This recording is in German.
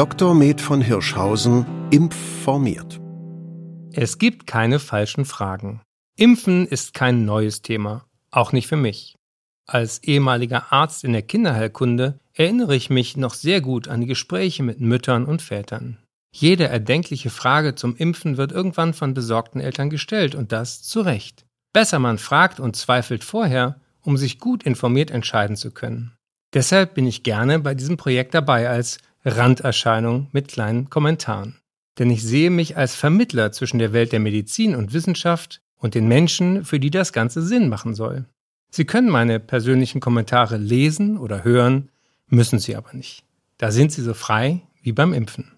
Dr. Med von Hirschhausen informiert. Es gibt keine falschen Fragen. Impfen ist kein neues Thema, auch nicht für mich. Als ehemaliger Arzt in der Kinderheilkunde erinnere ich mich noch sehr gut an die Gespräche mit Müttern und Vätern. Jede erdenkliche Frage zum Impfen wird irgendwann von besorgten Eltern gestellt und das zu Recht. Besser man fragt und zweifelt vorher, um sich gut informiert entscheiden zu können. Deshalb bin ich gerne bei diesem Projekt dabei als Randerscheinung mit kleinen Kommentaren. Denn ich sehe mich als Vermittler zwischen der Welt der Medizin und Wissenschaft und den Menschen, für die das Ganze Sinn machen soll. Sie können meine persönlichen Kommentare lesen oder hören, müssen sie aber nicht. Da sind sie so frei wie beim Impfen.